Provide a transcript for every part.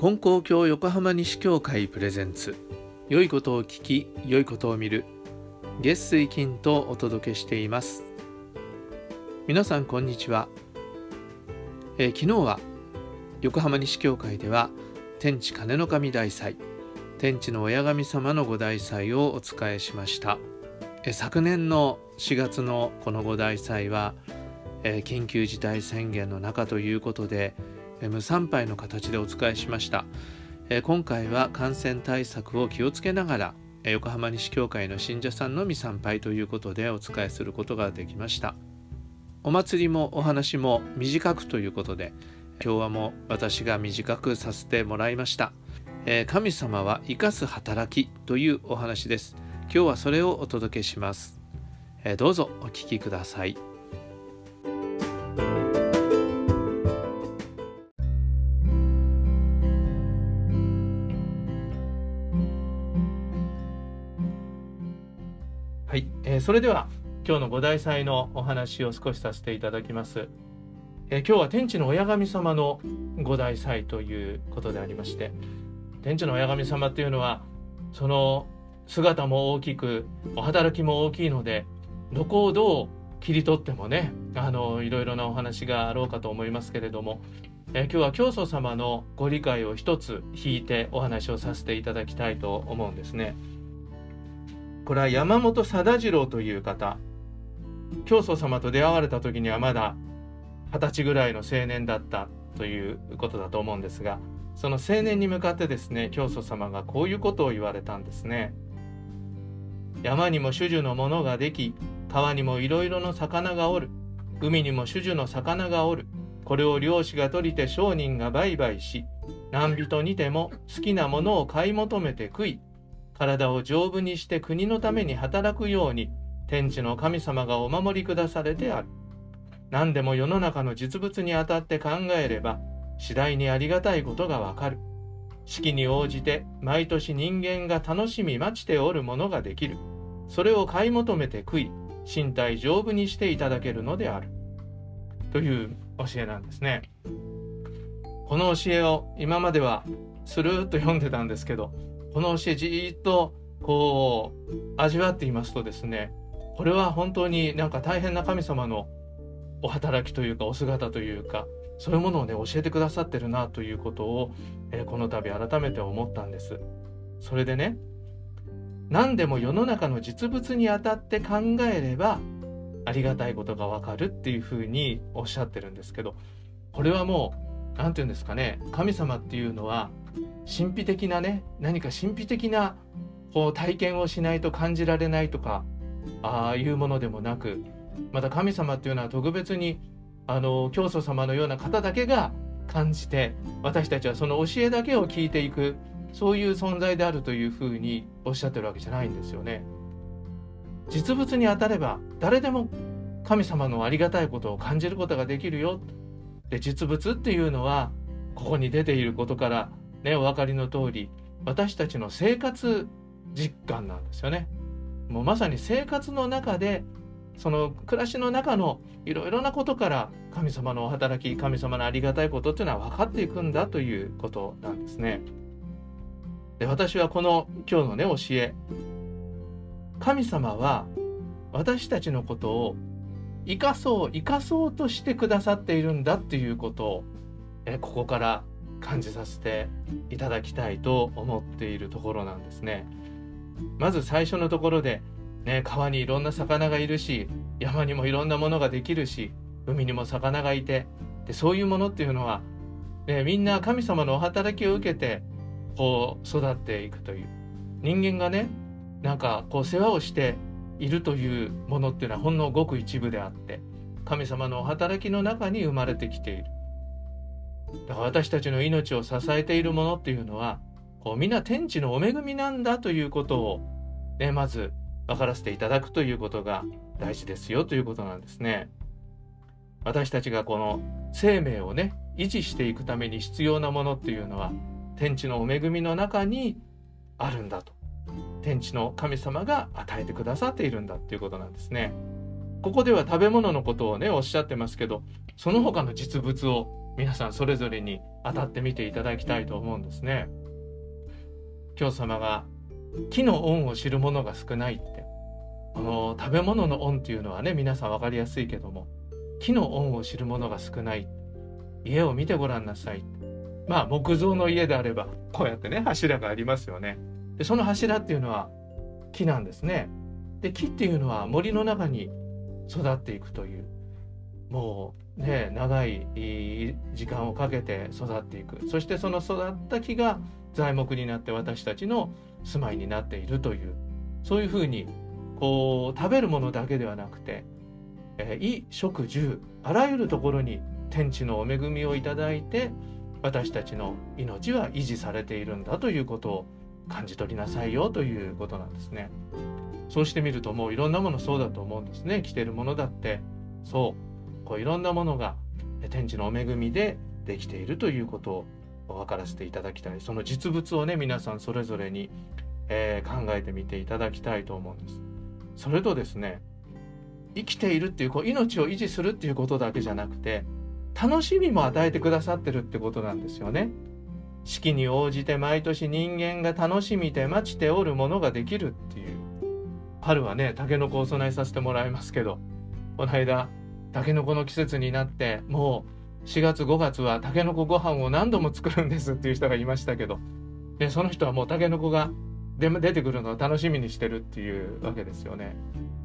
金光教横浜西教会プレゼンツ。良いことを聞き良いことを見る。月水金とお届けしています。皆さんこんにちは、えー、昨日は横浜西教会では天地金の神大祭天地の親神様のご大祭をお伝えしました、えー、昨年の4月のこのご大祭は、えー、緊急事態宣言の中ということで無参拝の形でお伝えしました。今回は感染対策を気をつけながら横浜西教会の信者さんのみ参拝ということでお伝えすることができました。お祭りもお話も短くということで今日はもう私が短くさせてもらいました。神様は生かす働きというお話です。今日はそれをお届けします。どうぞお聞きください。はい、えー、それでは今日の五大祭のお話を少しさせていただきます。えー、今日は天地の親神様の五大祭ということでありまして天地の親神様っていうのはその姿も大きくお働きも大きいのでどこをどう切り取ってもねあのいろいろなお話があろうかと思いますけれども、えー、今日は教祖様のご理解を一つ引いてお話をさせていただきたいと思うんですね。これは山本貞次郎という方。教祖様と出会われた時にはまだ二十歳ぐらいの青年だったということだと思うんですがその青年に向かってですね教祖様がこういうことを言われたんですね。山にも種々のものができ川にもいろいろの魚がおる。海にも種々の魚がおる。これを漁師が取りて商人が売買し何人にても好きなものを買い求めて食い体を丈夫にして国のために働くように天地の神様がお守りくだされてある。何でも世の中の実物にあたって考えれば次第にありがたいことがわかる。四季に応じて毎年人間が楽しみ待ちておるものができる。それを買い求めて食い、身体丈夫にしていただけるのである。という教えなんですね。この教えを今まではスルーッと読んでたんですけどこの教えじっとこう味わっていますとですねこれは本当になんか大変な神様のお働きというかお姿というかそういうものをね教えてくださってるなということを、えー、この度改めて思ったんです。それでね何でも世の中の実物にあたって考えればありがたいことがわかるっていうふうにおっしゃってるんですけどこれはもう何て言うんですかね神様っていうのは神秘的なね何か神秘的なこう体験をしないと感じられないとかああいうものでもなくまた神様っていうのは特別にあの教祖様のような方だけが感じて私たちはその教えだけを聞いていくそういう存在であるというふうにおっしゃってるわけじゃないんですよね。実物に当たれば誰でも神様のありがたいことを感じることができるよ。で実物っていうのはここに出ていることからね、お分かりの通り私たちの生活実感なんですよね。もうまさに生活の中でその暮らしの中のいろいろなことから神様のお働き神様のありがたいことっていうのは分かっていくんだということなんですね。で私はこの今日のね教え神様は私たちのことを生かそう生かそうとしてくださっているんだっていうことをえここから感じさせていただきたいと思っているところなんですね。まず最初のところで、ね、川にいろんな魚がいるし山にもいろんなものができるし海にも魚がいてでそういうものっていうのは、ね、みんな神様のお働きを受けてこう育っていくという人間がねなんかこう世話をしているというものっていうのはほんのごく一部であって神様のお働きの中に生まれてきているだから私たちの命を支えているものっていうのはこうみんな天地のお恵みなんだということを、ね、まず分からせていただくということが大事ですよということなんですね。私たちがこの生命をね維持していくために必要なものっていうのは天地のお恵みの中にあるんだと天地の神様が与えてくださっているんだっていうことなんですね。ここでは食べ物のことをねおっしゃってますけどその他の実物を皆さんそれぞれに当たってみていただきたいと思うんですね。教様が木の恩を知る者が少ないって。この食べ物の恩っていうのはね皆さん分かりやすいけども木の恩を知る者が少ない。家を見てごらんなさい。まあ木造の家であればこうやってね柱がありますよね。でその柱っていうのは木なんですね。で木っていうのは森の中に育っていくというもうね長い時間をかけて育っていくそしてその育った木が材木になって私たちの住まいになっているというそういうふうにこう食べるものだけではなくて、衣食住あらゆるところに天地のお恵みをいただいて私たちの命は維持されているんだということを感じ取りなさいよということなんですね。そうしてみるともういろんなものそうだと思うんですね。着てるものだってそうこういろんなものが天地のお恵みでできているということを分からせていただきたいその実物をね皆さんそれぞれに、えー、考えてみていただきたいと思うんです。それとですね生きているっていうこう命を維持するっていうことだけじゃなくて楽しみも与えてくださってるってことなんですよね。四季に応じて毎年人間が楽しみて待ちておるものができるっていう春はねタケノコをお供えさせてもらいますけどこの間タケノコの季節になってもう4月5月はタケノコご飯を何度も作るんですっていう人がいましたけどでその人はもうタケノコが出出てくるのを楽しみにしてるっていうわけですよね。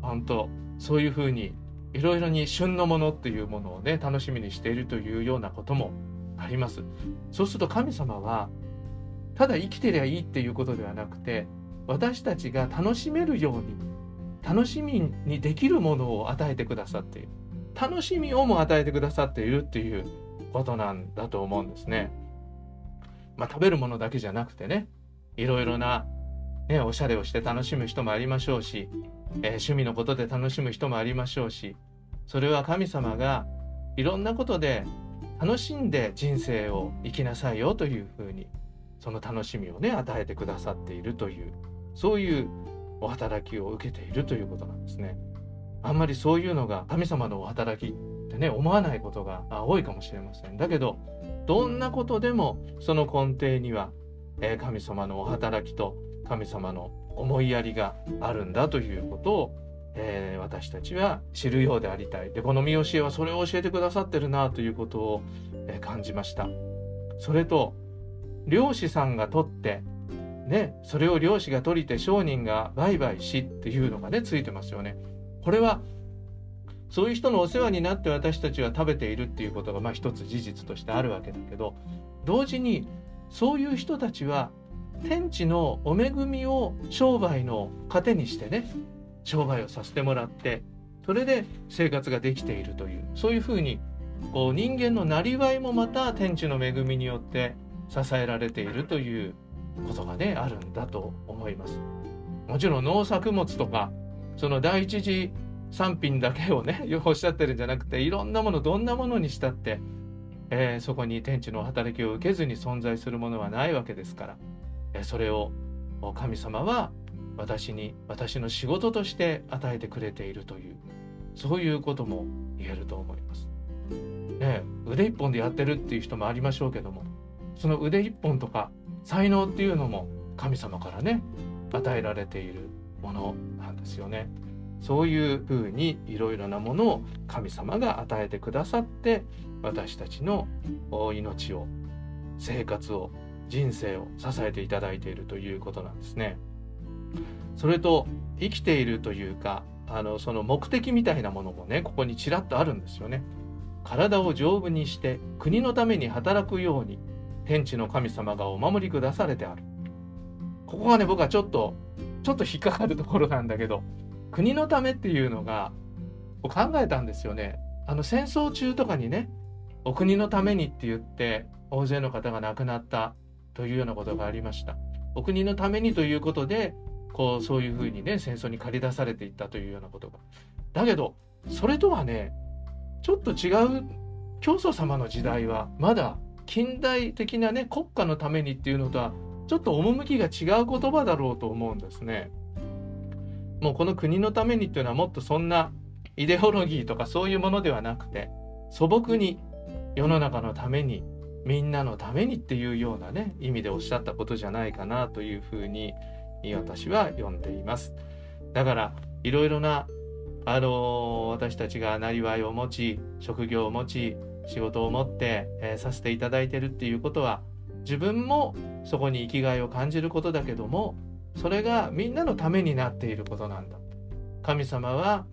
本当そういうふうにいろいろに旬のものっていうものをね楽しみにしているというようなこともあります。そうすると神様はただ生きてりゃいいっていうことではなくて私たちが楽しめるように楽しみにできるものを与えてくださっている楽しみをも与えてくださっているっていうことなんだと思うんですね。まあ、食べるものだけじゃなくてねいろいろなね、おしゃれをして楽しむ人もありましょうし、えー、趣味のことで楽しむ人もありましょうしそれは神様がいろんなことで楽しんで人生を生きなさいよというふうにその楽しみをね与えてくださっているというそういうお働きを受けているということなんですね。あんまりそういうのが神様のお働きってね思わないことが多いかもしれません。だけどどんなことでもその根底には、え、神様のお働きと神様の思いやりがあるんだということを、えー、私たちは知るようでありたい。でこの見教えはそれを教えてくださってるなということを、え、感じました。それと漁師さんが取ってねそれを漁師が取りて商人が売買しっていうのがねついてますよね。これはそういう人のお世話になって私たちは食べているっていうことがまあ一つ事実としてあるわけだけど同時にそういう人たちは天地のお恵みを商売の糧にしてね商売をさせてもらってそれで生活ができているというそういうふうにこう人間のなりわいもまた天地の恵みによって支えられているということがねあるんだと思います。もちろん農作物とかその第一次産品だけをね おっしゃってるんじゃなくていろんなものどんなものにしたって、えー、そこに天地の働きを受けずに存在するものはないわけですからえそれを神様は私に私の仕事として与えてくれているというそういうことも言えると思います。ね、腕一本でやってるっていう人もありましょうけどもその腕一本とか才能っていうのも神様からね与えられているものなんですよね。そういうふうにいろいろなものを神様が与えてくださって私たちの命を生活を人生を支えていただいているということなんですね。それと生きているというかあのその目的みたいなものもねここにちらっとあるんですよね。体を丈夫にして国のために働くように天地の神様がお守りくだされてある。ここがね僕はちょっとちょっと引っかかるところなんだけど国のためっていうのが考えたんですよね。あの戦争中とかにねお国のためにって言って大勢の方が亡くなったというようなことがありました。お国のためにということでこうそういうふうにね戦争に駆り出されていったというようなことが。だけどそれとはねちょっと違う教祖様の時代はまだ近代的なね国家のためにっていうのとはちょっと趣が違う言葉だろうと思うんですね。もうこの国のためにっていうのはもっとそんなイデオロギーとかそういうものではなくて素朴に世の中のためにみんなのためにっていうようなね意味でおっしゃったことじゃないかなというふうに私は読んでいます。だからいろいろなあの私たちがなりわいを持ち職業を持ち仕事を持って、えー、させていただいてるっていうことは自分もそこに生きがいを感じることだけどもそれがみんなのためになっていることなんだ神様は、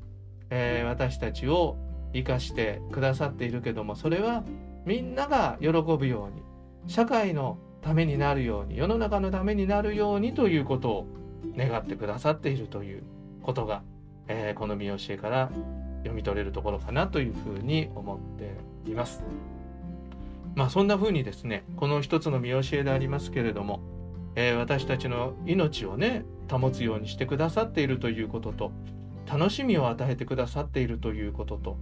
えー、私たちを生かしてくださっているけどもそれはみんなが喜ぶように社会のためになるように世の中のためになるようにということを願ってくださっているということが、えー、この見教えから読み取れるところかなというふうに思っています。まあそんなふうにですねこの一つの見教えでありますけれども、えー、私たちの命をね保つようにしてくださっているということと楽しみを与えてくださっているということと、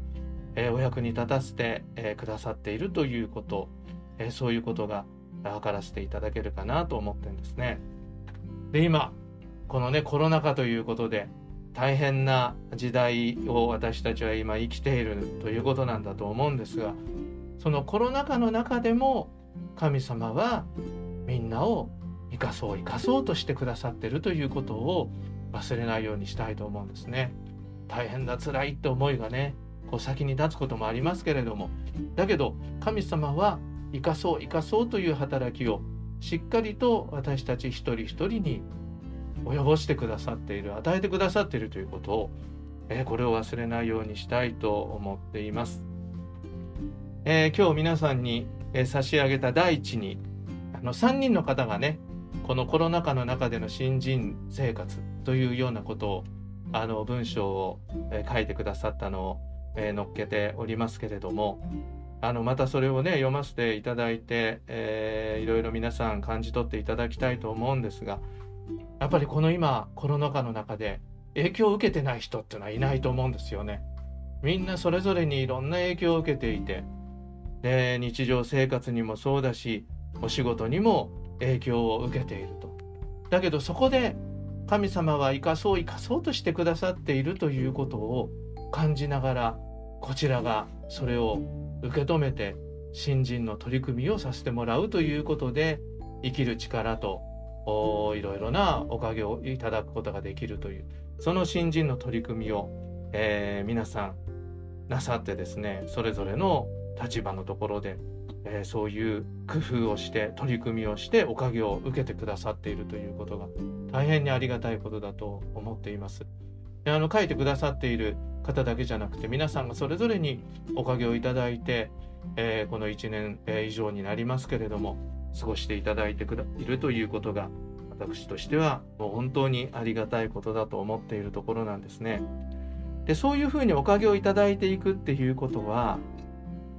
えー、お役に立たせて、えー、くださっているということ、えそういうことが分からせていただけるかなと思ってるんですね。で今このねコロナ禍ということで大変な時代を私たちは今生きているということなんだと思うんですがそのコロナ禍の中でも神様はみんなを生かそう生かそうとしてくださってるということを忘れないようにしたいと思うんですね。大変だ辛いって思いがねこう先に立つこともありますけれどもだけど神様は生かそう生かそうという働きをしっかりと私たち一人一人に及ぼしてくださっている与えてくださっているということを、えー、これを忘れないようにしたいと思っています。えー、今日皆さんに、えー、差し上げた第一にあの3人の方がねこのコロナ禍の中での新人生活というようなことをあの文章を、えー、書いてくださったのを、えー、載っけておりますけれどもあのまたそれをね読ませていただいて、えー、いろいろ皆さん感じ取っていただきたいと思うんですがやっぱりこの今コロナ禍の中で影響を受けてない人っていうのはいないと思うんですよね。みんなそれぞれにいろんな影響を受けていてで日常生活にもそうだしお仕事にも影響を受けていると。だけどそこで神様は生かそう生かそうとしてくださっているということを感じながらこちらがそれを受け止めて新人の取り組みをさせてもらうということで生きる力といろいろなおかげをいただくことができるというその新人の取り組みを、えー、皆さんなさってですねそれぞれの立場のところで、えー、そういう工夫をして取り組みをしておかげを受けてくださっているということが大変にありがたいことだと思っています。であの書いてくださっている方だけじゃなくて皆さんがそれぞれにおかげをいただいて、えー、この1年以上になりますけれども過ごしていただいているということが私としてはもう本当にありがたいことだと思っているところなんですね。でそういうふうにおかげをいただいていくっていうことは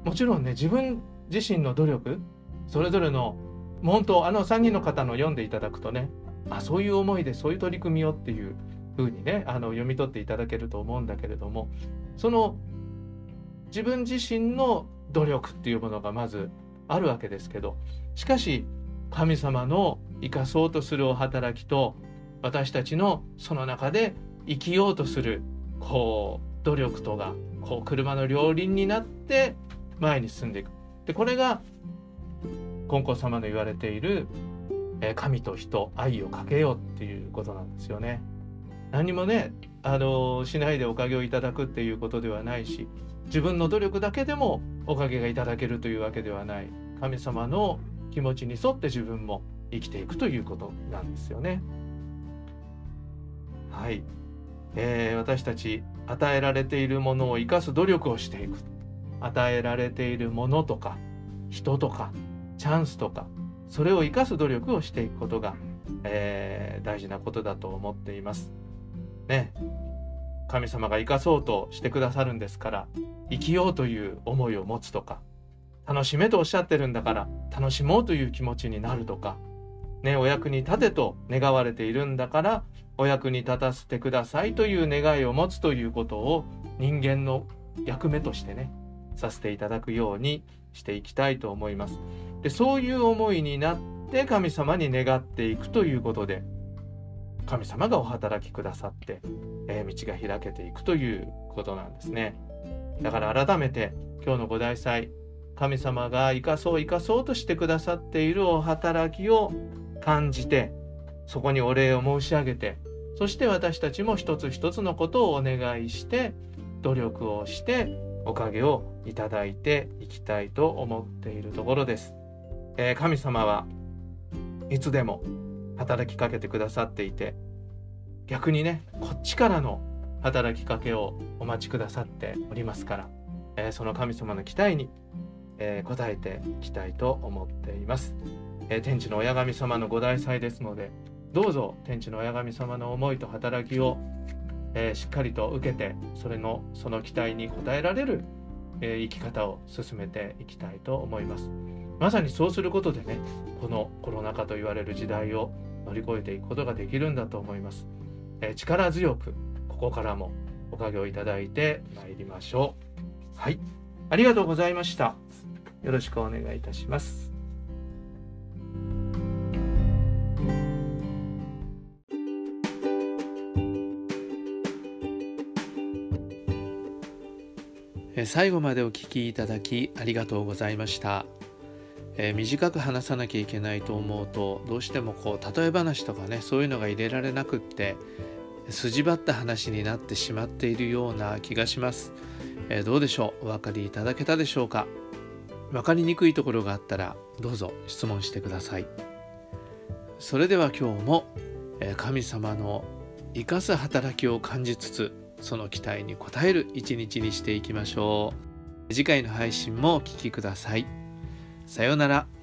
もちろんね自分自身の努力それぞれの本当あの3人の方の読んでいただくとねあそういう思いでそういう取り組みをっていうふうにねあの読み取っていただけると思うんだけれどもその自分自身の努力っていうものがまずあるわけですけどしかし神様の生かそうとするお働きと私たちのその中で生きようとするこう努力とがこう車の両輪になって前に進んでいく。でこれが金光様の言われている神と人愛をかけようっていうことなんですよね。何もねあのしないでおかげをいただくっていうことではないし自分の努力だけでもおかげがいただけるというわけではない神様の気持ちに沿って自分も生きていくということなんですよね。はい、えー、私たち与えられているものを生かす努力をしていく与えられているものとか人とかチャンスとかそれを生かす努力をしていくことが、えー、大事なことだと思っています。ね神様が生かそうとしてくださるんですから生きようという思いを持つとか楽しめとおっしゃってるんだから楽しもうという気持ちになるとか、ね、お役に立てと願われているんだからお役に立たせてくださいという願いを持つということを人間の役目としてねさせていただくようにしていきたいと思います。でそういう思いになって神様に願っていくということで神様がお働きくださって、えー、道が開けていくということなんですね。だから改めて今日の五大祭神様が生かそう生かそうとしてくださっているお働きを感じてそこにお礼を申し上げてそして私たちも一つ一つのことをお願いして努力をしておかげをいただいていきたいと思っているところです。えー、神様はいつでも働きかけてくださっていて逆にねこっちからの働きかけをお待ちくださっておりますから、えー、その神様の期待に、えー、応えていきたいと思っています、えー、天地の親神様のご大祭ですのでどうぞ天地の親神様の思いと働きを、えしっかりと受けてそれのその期待に応えられる、え生き方を進めていきたいと思いますまさにそうすることでねこのコロナ禍と言われる時代を乗り越えていくことができるんだと思います、え力強くここからもおかげをいただいてまいりましょう。はい。ありがとうございました。よろしくお願いいたします。最後までお聞きいただきありがとうございました。えー、短く話さなきゃいけないと思うとどうしてもこう例え話とかねそういうのが入れられなくって筋張った話になってしまっているような気がします、えー、どうでしょう？お分かりいただけたでしょうか？分かりにくいところがあったらどうぞ質問してください。それでは今日も神様の生かす働きを感じつつその期待に応える一日にしていきましょう。次回の配信もお聴きください。さようなら。